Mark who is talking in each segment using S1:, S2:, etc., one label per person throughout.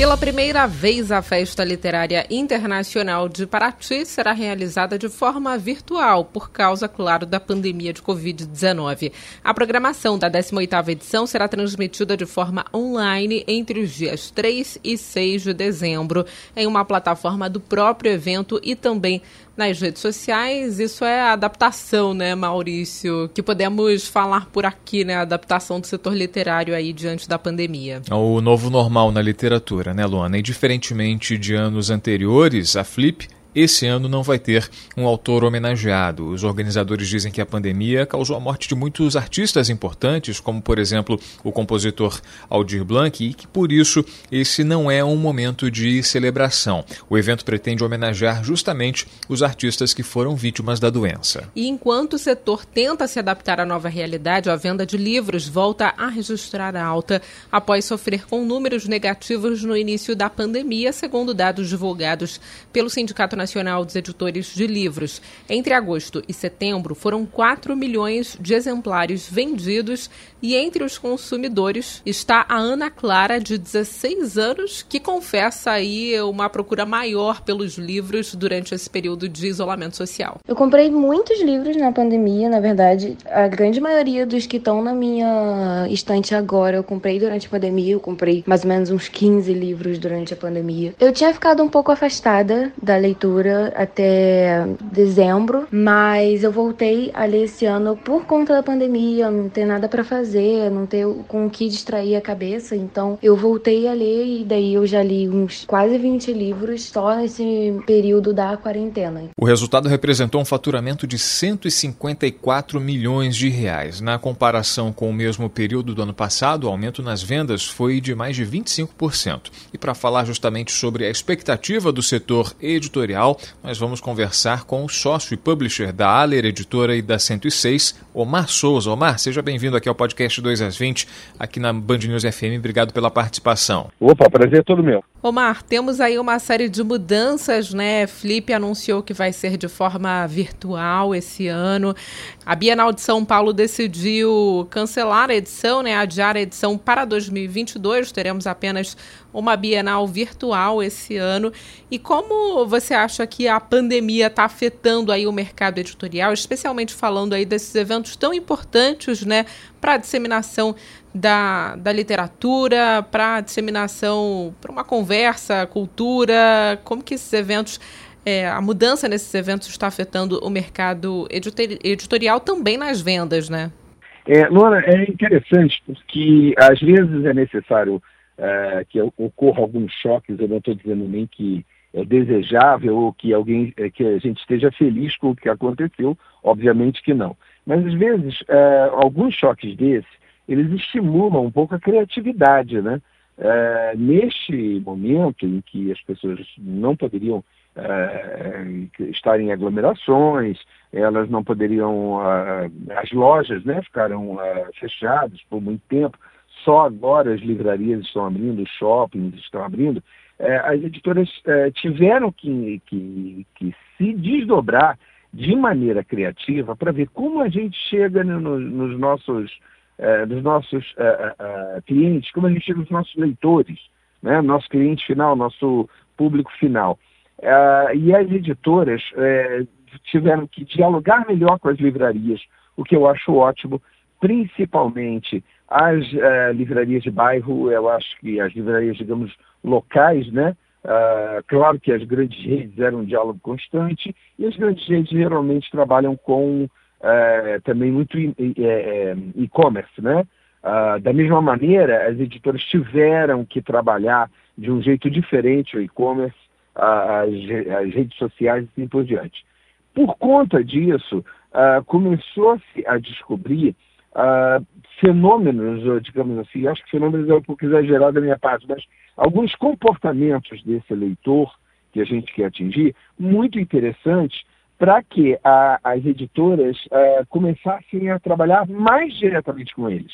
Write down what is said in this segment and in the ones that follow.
S1: Pela primeira vez, a Festa Literária Internacional de Paraty será realizada de forma virtual, por causa, claro, da pandemia de Covid-19. A programação da 18ª edição será transmitida de forma online entre os dias 3 e 6 de dezembro, em uma plataforma do próprio evento e também nas redes sociais. Isso é adaptação, né, Maurício? Que podemos falar por aqui, né? Adaptação do setor literário aí diante da pandemia.
S2: O novo normal na literatura, né, Luana? E diferentemente de anos anteriores, a Flip esse ano não vai ter um autor homenageado. Os organizadores dizem que a pandemia causou a morte de muitos artistas importantes, como por exemplo o compositor Aldir Blanc, e que por isso esse não é um momento de celebração. O evento pretende homenagear justamente os artistas que foram vítimas da doença.
S1: E enquanto o setor tenta se adaptar à nova realidade, a venda de livros volta a registrar alta após sofrer com números negativos no início da pandemia, segundo dados divulgados pelo Sindicato Nacional dos Editores de Livros. Entre agosto e setembro, foram 4 milhões de exemplares vendidos e entre os consumidores está a Ana Clara, de 16 anos, que confessa aí uma procura maior pelos livros durante esse período de isolamento social.
S3: Eu comprei muitos livros na pandemia, na verdade, a grande maioria dos que estão na minha estante agora eu comprei durante a pandemia, eu comprei mais ou menos uns 15 livros durante a pandemia. Eu tinha ficado um pouco afastada da leitura até dezembro, mas eu voltei a ler esse ano por conta da pandemia, não ter nada para fazer, não ter com o que distrair a cabeça, então eu voltei a ler e daí eu já li uns quase 20 livros só nesse período da quarentena.
S2: O resultado representou um faturamento de 154 milhões de reais. Na comparação com o mesmo período do ano passado, o aumento nas vendas foi de mais de 25%. E para falar justamente sobre a expectativa do setor editorial nós vamos conversar com o sócio e publisher da Aller Editora e da 106, Omar Souza. Omar, seja bem-vindo aqui ao podcast 2 às 20, aqui na Band News FM. Obrigado pela participação.
S4: Opa, prazer é todo meu.
S1: Omar, temos aí uma série de mudanças, né? Flip anunciou que vai ser de forma virtual esse ano. A Bienal de São Paulo decidiu cancelar a edição, né? Adiar a edição para 2022. Teremos apenas uma Bienal virtual esse ano. E como você acha que a pandemia está afetando aí o mercado editorial, especialmente falando aí desses eventos tão importantes, né, para a disseminação da, da literatura, para a disseminação, para uma conversa, cultura, como que esses eventos é, a mudança nesses eventos está afetando o mercado editorial também nas vendas, né?
S4: É, Luana, é interessante porque às vezes é necessário é, que ocorra alguns choques, eu não estou dizendo nem que é desejável ou que alguém é, que a gente esteja feliz com o que aconteceu, obviamente que não. Mas às vezes é, alguns choques desses eles estimulam um pouco a criatividade, né? É, neste momento em que as pessoas não poderiam é, estar em aglomerações, elas não poderiam, as lojas né, ficaram fechadas por muito tempo, só agora as livrarias estão abrindo, os shoppings estão abrindo, é, as editoras é, tiveram que, que, que, se desdobrar de maneira criativa para ver como a gente chega no, no, nos nossos, é, nos nossos é, é, clientes, como a gente chega nos nossos leitores, né? nosso cliente final, nosso público final. É, e as editoras tiveram que dialogar melhor com as livrarias, o que eu acho ótimo, principalmente as uh, livrarias de bairro, eu acho que as livrarias, digamos, locais, né? Uh, claro que as grandes redes eram um diálogo constante e as grandes redes geralmente trabalham com uh, também muito e-commerce, né? Uh, da mesma maneira, as editoras tiveram que trabalhar de um jeito diferente o e-commerce, as, as, redes sociais e assim por diante. Por conta disso, começou-se a descobrir uh, fenômenos, digamos assim, acho que fenômenos é um pouco exagerado da minha parte, mas alguns comportamentos desse leitor que a gente quer atingir, muito interessantes para que a, as editoras uh, começassem a trabalhar mais diretamente com eles,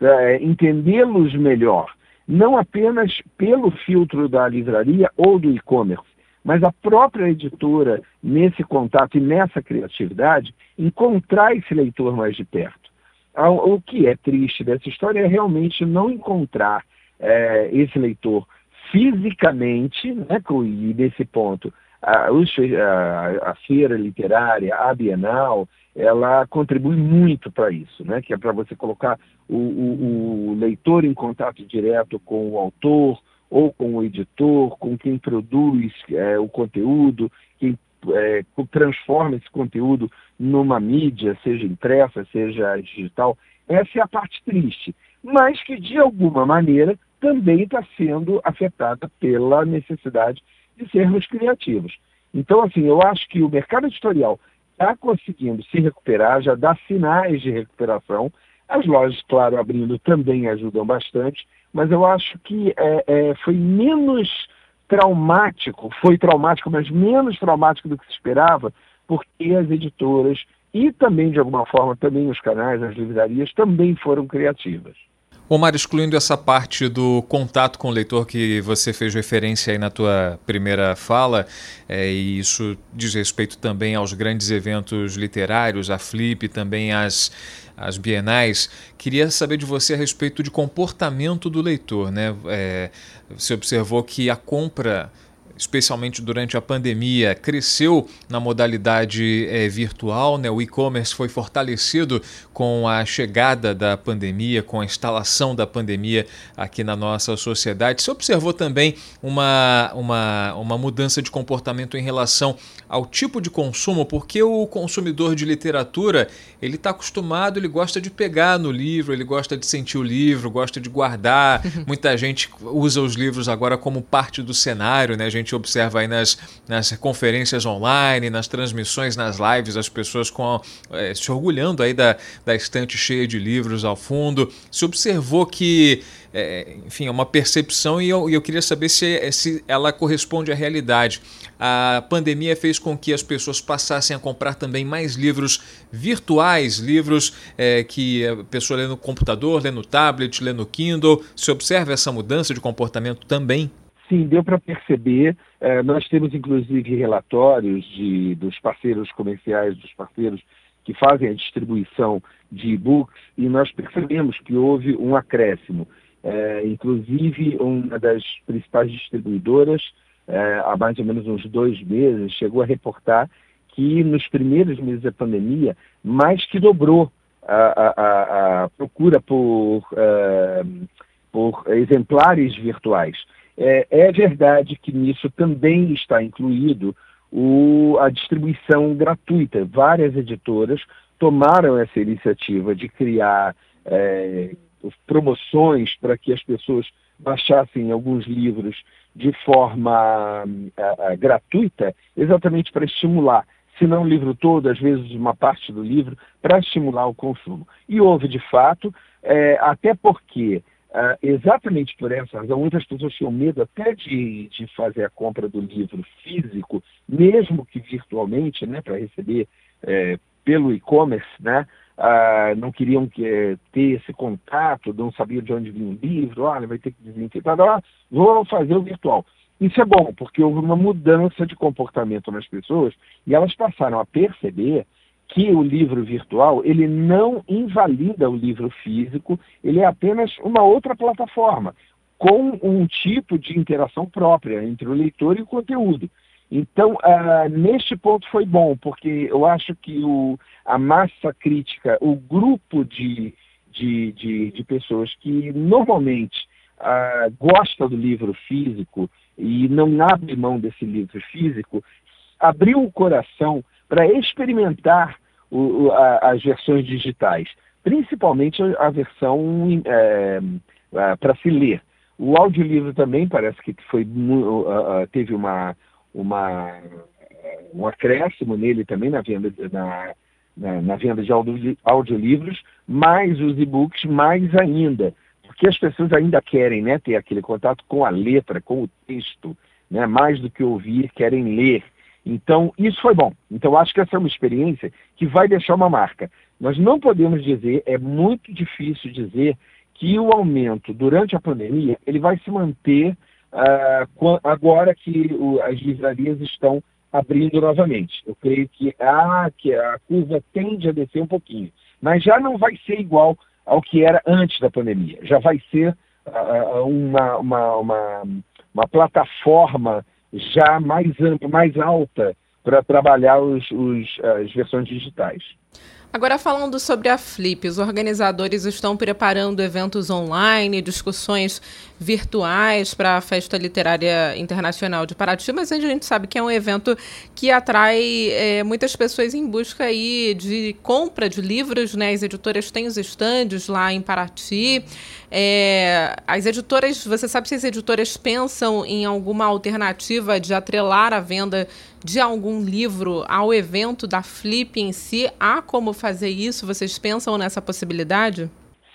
S4: uh, entendê-los melhor. não apenas pelo filtro da livraria ou do e-commerce, mas a própria editora, nesse contato e nessa criatividade, encontrar esse leitor mais de perto. O que é triste dessa história é realmente não encontrar é, esse leitor fisicamente, né, e nesse ponto, a, a, a, feira literária, a Bienal, ela contribui muito para isso, né, que é para você colocar o, o, o leitor em contato direto com o autor, ou com o editor, com quem produz é, o conteúdo, quem é, transforma esse conteúdo numa mídia, seja impressa, seja digital. Essa é a parte triste, mas que de alguma maneira também está sendo afetada pela necessidade de sermos criativos. Então, assim, eu acho que o mercado editorial está conseguindo se recuperar, já dá sinais de recuperação. As lojas, claro, abrindo também ajudam bastante, mas eu acho que é, é, foi menos traumático, foi traumático, mas menos traumático do que se esperava, porque as editoras e também, de alguma forma, também os canais, as livrarias, também foram criativas.
S2: Omar, excluindo essa parte do contato com o leitor que você fez referência aí na tua primeira fala, é, e isso diz respeito também aos grandes eventos literários, a Flip, também as, as bienais, queria saber de você a respeito de comportamento do leitor. Né? É, você observou que a compra especialmente durante a pandemia, cresceu na modalidade é, virtual, né? o e-commerce foi fortalecido com a chegada da pandemia, com a instalação da pandemia aqui na nossa sociedade. Você observou também uma, uma, uma mudança de comportamento em relação ao tipo de consumo, porque o consumidor de literatura ele está acostumado, ele gosta de pegar no livro, ele gosta de sentir o livro, gosta de guardar. Muita gente usa os livros agora como parte do cenário, né? A gente gente observa aí nas, nas conferências online, nas transmissões, nas lives, as pessoas com, é, se orgulhando aí da, da estante cheia de livros ao fundo. Se observou que, é, enfim, é uma percepção e eu, eu queria saber se, se ela corresponde à realidade. A pandemia fez com que as pessoas passassem a comprar também mais livros virtuais, livros é, que a pessoa lê no computador, lê no tablet, lê no Kindle. Se observa essa mudança de comportamento também?
S4: Sim, deu para perceber. É, nós temos, inclusive, relatórios de, dos parceiros comerciais, dos parceiros que fazem a distribuição de e-books, e nós percebemos que houve um acréscimo. É, inclusive, uma das principais distribuidoras, é, há mais ou menos uns dois meses, chegou a reportar que nos primeiros meses da pandemia, mais que dobrou a, a, a, a procura por, é, por exemplares virtuais. É, é verdade que nisso também está incluído o, a distribuição gratuita. Várias editoras tomaram essa iniciativa de criar é, promoções para que as pessoas baixassem alguns livros de forma a, a, gratuita, exatamente para estimular, se não o livro todo, às vezes uma parte do livro, para estimular o consumo. E houve, de fato, é, até porque Uh, exatamente por essa razão, muitas pessoas tinham medo até de, de fazer a compra do livro físico, mesmo que virtualmente, né, para receber é, pelo e-commerce, né, uh, não queriam que, é, ter esse contato, não sabiam de onde vinha o livro, olha, vai ter que desinfetar, ah, vou fazer o virtual. Isso é bom, porque houve uma mudança de comportamento nas pessoas e elas passaram a perceber que o livro virtual ele não invalida o livro físico, ele é apenas uma outra plataforma com um tipo de interação própria entre o leitor e o conteúdo. Então, uh, neste ponto foi bom, porque eu acho que o, a massa crítica, o grupo de, de, de, de pessoas que normalmente uh, gosta do livro físico e não abre mão desse livro físico, abriu o coração para experimentar o, a, as versões digitais, principalmente a versão é, para se ler. O audiolivro também parece que foi, teve uma, uma, um acréscimo nele também na venda, na, na, na venda de audiolivros, mais os e-books mais ainda, porque as pessoas ainda querem né, ter aquele contato com a letra, com o texto, né, mais do que ouvir, querem ler. Então, isso foi bom. Então, acho que essa é uma experiência que vai deixar uma marca. Nós não podemos dizer, é muito difícil dizer que o aumento durante a pandemia ele vai se manter uh, agora que o, as livrarias estão abrindo novamente. Eu creio que a, que a curva tende a descer um pouquinho, mas já não vai ser igual ao que era antes da pandemia. Já vai ser uh, uma, uma, uma, uma, plataforma já mais ampla, mais alta para trabalhar os, os, as versões digitais.
S1: Agora falando sobre a Flip, os organizadores estão preparando eventos online, discussões virtuais para a Festa Literária Internacional de Paraty, mas a gente sabe que é um evento que atrai é, muitas pessoas em busca aí de compra de livros, né? As editoras têm os estandes lá em Paraty. É, as editoras, você sabe se as editoras pensam em alguma alternativa de atrelar a venda de algum livro ao evento da Flip em si? Há como fazer isso? Vocês pensam nessa possibilidade?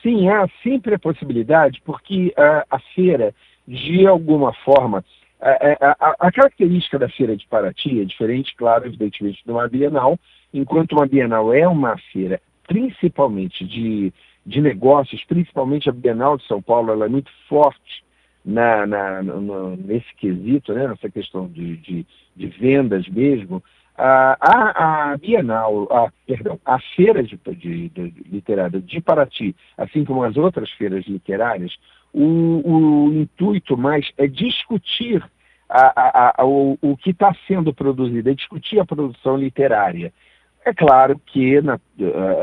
S4: Sim, há sempre a possibilidade, porque uh, a feira, de alguma forma, a, a, a, característica da feira de Paraty é diferente, claro, evidentemente, de uma Bienal, enquanto uma Bienal é uma feira principalmente de, de negócios, principalmente a Bienal de São Paulo, ela é muito forte na, na, nesse quesito, né, nessa questão de, de, de vendas mesmo, a, a, Bienal, a, perdão, a Feira de, de, de, Literária de Paraty, assim como as outras feiras literárias, o, o intuito mais é discutir a, a, o, o, que está sendo produzido, é discutir a produção literária. É claro que na,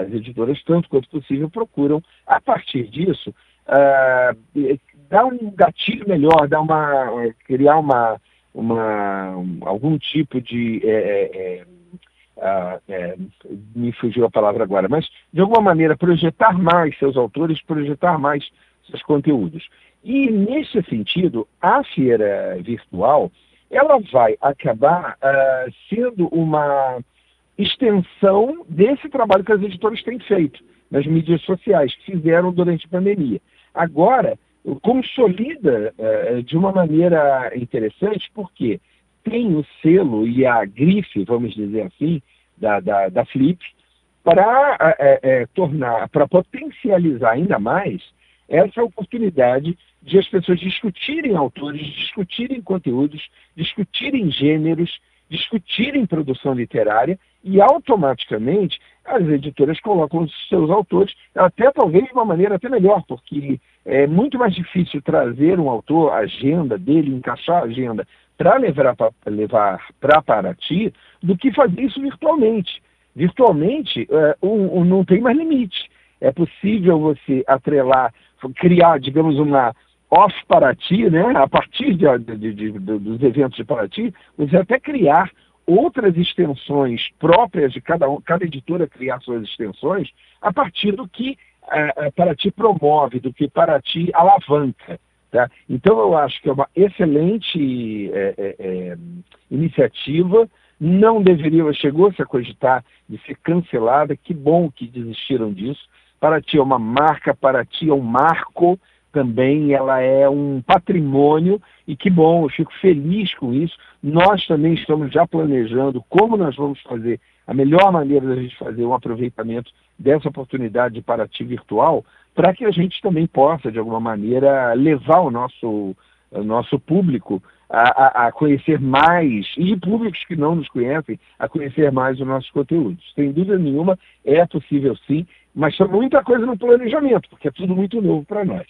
S4: as editoras, tanto quanto possível, procuram, a partir disso, uh, dar um gatilho melhor, dar uma, criar uma, uma, algum tipo de. É, é, é, é, me fugiu a palavra agora, mas de alguma maneira projetar mais seus autores, projetar mais seus conteúdos. E nesse sentido, a feira virtual ela vai acabar uh, sendo uma extensão desse trabalho que as editoras têm feito nas mídias sociais, que fizeram durante a pandemia. Agora, consolida uh, de uma maneira interessante, porque tem o selo e a grife, vamos dizer assim, da, da, da Flip, para é, é, tornar, para potencializar ainda mais essa oportunidade de as pessoas discutirem autores, discutirem conteúdos, discutirem gêneros, discutirem produção literária e automaticamente as editoras colocam os seus autores, até talvez de uma maneira até melhor, porque é muito mais difícil trazer um autor, a agenda dele, encaixar a agenda para levar para levar para Paraty, do que fazer isso virtualmente. Virtualmente é, um, um, não tem mais limite. É possível você atrelar, criar, digamos, uma off Paraty, né? a partir de, de, de, dos eventos de Paraty, você até criar outras extensões próprias de cada, cada editora criar suas extensões a partir do que uh, Paraty promove, do que Paraty alavanca. Tá? Então eu acho que é uma excelente é, é, é, iniciativa, não deveria, chegou-se a cogitar de ser cancelada, que bom que desistiram disso. Paraty é uma marca, Paraty é um marco, também ela é um patrimônio e que bom, eu fico feliz com isso. Nós também estamos já planejando como nós vamos fazer a melhor maneira da gente fazer um aproveitamento dessa oportunidade de Paraty virtual, para que a gente também possa, de alguma maneira, levar o nosso, o nosso público a, a, a, conhecer mais, e públicos que não nos conhecem, a conhecer mais os nossos conteúdos. Sem dúvida nenhuma, é possível sim, mas tem muita coisa no planejamento, porque é tudo muito novo para nós.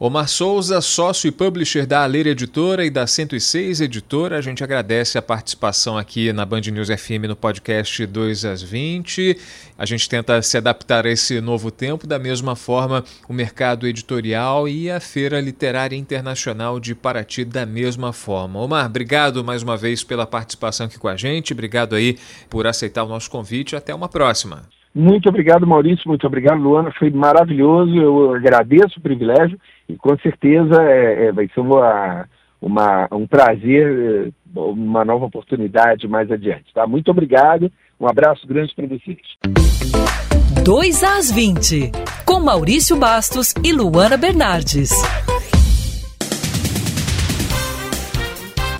S2: Omar Souza, sócio e publisher da Aleira Editora e da 106 Editora, a gente agradece a participação aqui na Band News FM no podcast 2 às 20. A gente tenta se adaptar a esse novo tempo, da mesma forma o mercado editorial e a Feira Literária Internacional de Paraty da mesma forma. Omar, obrigado mais uma vez pela participação aqui com a gente, obrigado aí por aceitar o nosso convite, até uma próxima.
S4: Muito obrigado, Maurício. Muito obrigado, Luana. Foi maravilhoso. Eu agradeço o privilégio e com certeza é, é, vai ser uma, uma, um prazer, uma nova oportunidade mais adiante. Tá? Muito obrigado. Um abraço grande para vocês.
S5: 2 às 20, com Maurício Bastos e Luana Bernardes.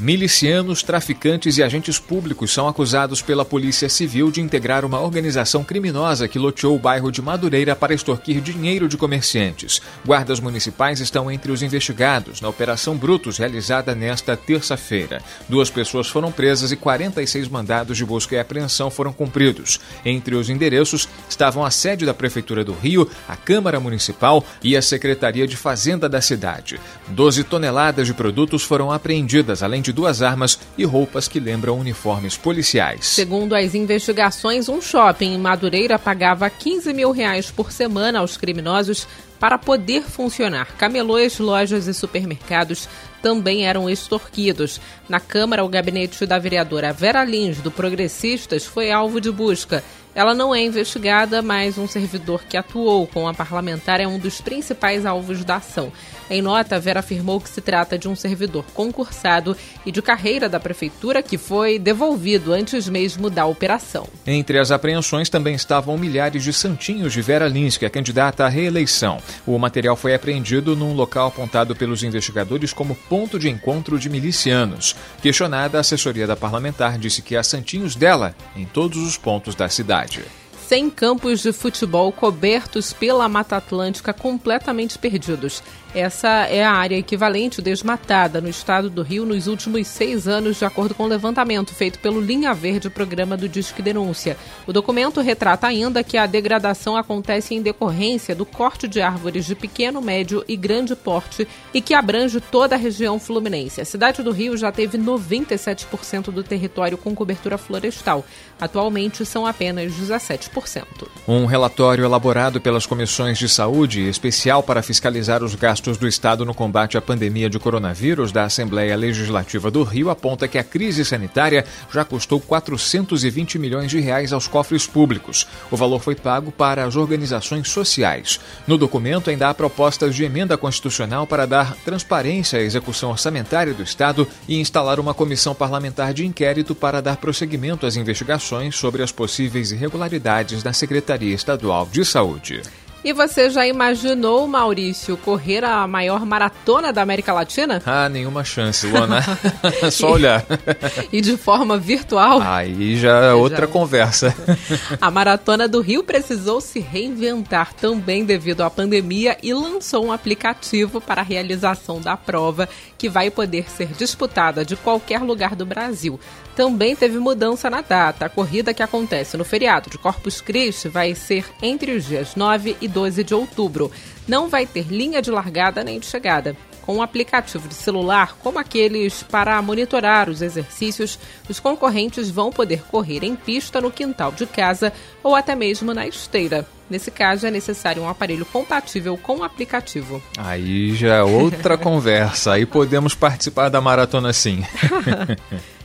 S2: Milicianos, traficantes e agentes públicos são acusados pela Polícia Civil de integrar uma organização criminosa que loteou o bairro de Madureira para extorquir dinheiro de comerciantes. Guardas municipais estão entre os investigados na Operação Brutus, realizada nesta terça-feira. Duas pessoas foram presas e 46 mandados de busca e apreensão foram cumpridos. Entre os endereços estavam a sede da Prefeitura do Rio, a Câmara Municipal e a Secretaria de Fazenda da cidade. 12 toneladas de produtos foram apreendidas, além de duas armas e roupas que lembram uniformes policiais.
S1: Segundo as investigações, um shopping em Madureira pagava 15 mil reais por semana aos criminosos para poder funcionar. Camelôs, lojas e supermercados também eram extorquidos. Na Câmara, o gabinete da vereadora Vera Lins, do Progressistas, foi alvo de busca. Ela não é investigada, mas um servidor que atuou com a parlamentar é um dos principais alvos da ação. Em nota, Vera afirmou que se trata de um servidor concursado e de carreira da prefeitura que foi devolvido antes mesmo da operação.
S2: Entre as apreensões também estavam milhares de santinhos de Vera Lins, que é candidata à reeleição. O material foi apreendido num local apontado pelos investigadores como ponto de encontro de milicianos. Questionada, a assessoria da parlamentar disse que há santinhos dela em todos os pontos da cidade.
S1: 100 campos de futebol cobertos pela Mata Atlântica completamente perdidos. Essa é a área equivalente desmatada no estado do Rio nos últimos seis anos, de acordo com o levantamento feito pelo Linha Verde, programa do Disque Denúncia. O documento retrata ainda que a degradação acontece em decorrência do corte de árvores de pequeno, médio e grande porte e que abrange toda a região fluminense. A cidade do Rio já teve 97% do território com cobertura florestal. Atualmente são apenas 17%.
S2: Um relatório elaborado pelas comissões de saúde, especial para fiscalizar os gastos gastos do Estado no combate à pandemia de coronavírus da Assembleia Legislativa do Rio aponta que a crise sanitária já custou 420 milhões de reais aos cofres públicos. O valor foi pago para as organizações sociais. No documento ainda há propostas de emenda constitucional para dar transparência à execução orçamentária do Estado e instalar uma comissão parlamentar de inquérito para dar prosseguimento às investigações sobre as possíveis irregularidades da Secretaria Estadual de Saúde.
S1: E você já imaginou, Maurício, correr a maior maratona da América Latina?
S2: Ah, nenhuma chance, Luana. Só olhar.
S1: e de forma virtual?
S2: Aí já é outra já... conversa.
S1: a Maratona do Rio precisou se reinventar também devido à pandemia e lançou um aplicativo para a realização da prova que vai poder ser disputada de qualquer lugar do Brasil. Também teve mudança na data. A corrida que acontece no feriado de Corpus Christi vai ser entre os dias 9 e 12 de outubro. Não vai ter linha de largada nem de chegada. Com um aplicativo de celular, como aqueles para monitorar os exercícios, os concorrentes vão poder correr em pista no quintal de casa ou até mesmo na esteira. Nesse caso, é necessário um aparelho compatível com o aplicativo.
S2: Aí já é outra conversa. Aí podemos participar da maratona sim.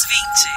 S2: às
S1: 20.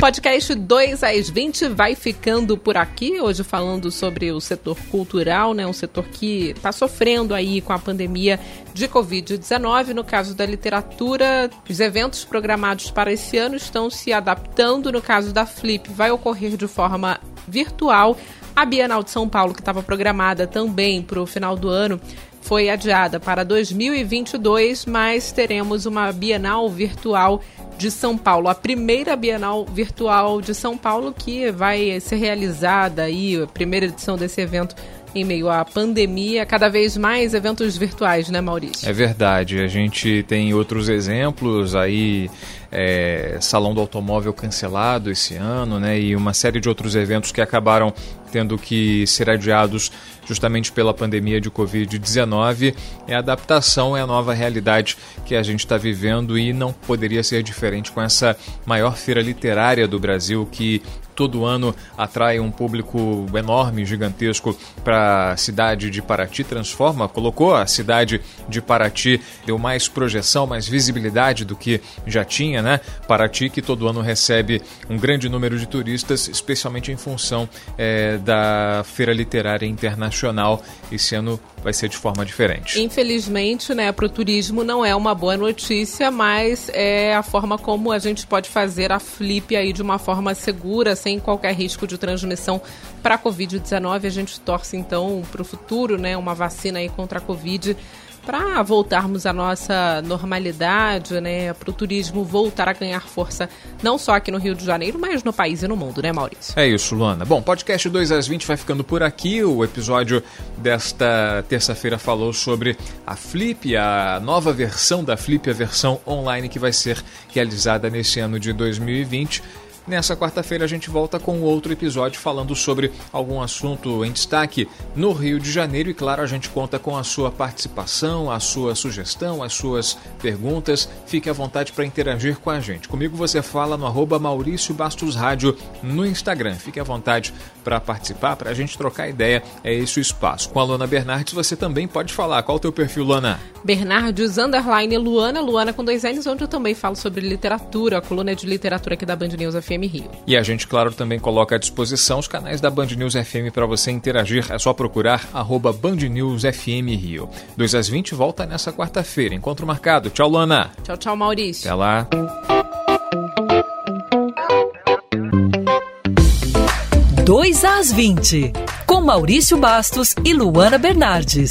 S1: Podcast 2 às 20 vai ficando por aqui, hoje falando sobre o setor cultural, né? Um setor que está sofrendo aí com a pandemia de Covid-19. No caso da literatura, os eventos programados para esse ano estão se adaptando. No caso da Flip, vai ocorrer de forma virtual. A Bienal de São Paulo, que estava programada também para o final do ano, foi adiada para 2022, mas teremos uma Bienal Virtual de São Paulo, a primeira Bienal Virtual de São Paulo que vai ser realizada aí, a primeira edição desse evento em meio à pandemia, cada vez mais eventos virtuais, né, Maurício?
S2: É verdade. A gente tem outros exemplos aí, é, Salão do Automóvel cancelado esse ano, né, e uma série de outros eventos que acabaram tendo que ser adiados justamente pela pandemia de Covid-19. É a adaptação, é a nova realidade que a gente está vivendo e não poderia ser diferente com essa maior feira literária do Brasil que todo ano atrai um público enorme, gigantesco para a cidade de Paraty, transforma, colocou a cidade de Paraty, deu mais projeção, mais visibilidade do que já tinha, né? Paraty que todo ano recebe um grande número de turistas, especialmente em função é, da Feira Literária Internacional. Esse ano vai ser de forma diferente.
S1: Infelizmente, né, para o turismo não é uma boa notícia, mas é a forma como a gente pode fazer a flip aí de uma forma segura, sem qualquer risco de transmissão para a Covid-19. A gente torce então para o futuro, né, uma vacina aí contra a Covid para voltarmos à nossa normalidade, né? Para o turismo voltar a ganhar força, não só aqui no Rio de Janeiro, mas no país e no mundo, né, Maurício?
S2: É isso, Luana. Bom, podcast 2 às 20 vai ficando por aqui. O episódio desta terça-feira falou sobre a Flip, a nova versão da Flip, a versão online que vai ser realizada nesse ano de 2020. Nessa quarta-feira a gente volta com outro episódio falando sobre algum assunto em destaque no Rio de Janeiro e claro, a gente conta com a sua participação, a sua sugestão, as suas perguntas. Fique à vontade para interagir com a gente. Comigo você fala no arroba Maurício Bastos Rádio no Instagram. Fique à vontade para participar, para a gente trocar ideia. É esse o espaço. Com a Luana Bernardes você também pode falar. Qual o teu perfil, Luana?
S1: Bernardes, underline Luana, Luana com dois N's, onde eu também falo sobre literatura, a coluna de literatura aqui da Band News FM FM Rio.
S2: E a gente, claro, também coloca à disposição os canais da Band News FM para você interagir. É só procurar arroba Band News FM Rio. 2 às 20 volta nessa quarta-feira. Encontro marcado. Tchau, Luana.
S1: Tchau, tchau, Maurício.
S2: Até lá.
S5: Dois às 20, com Maurício Bastos e Luana Bernardes.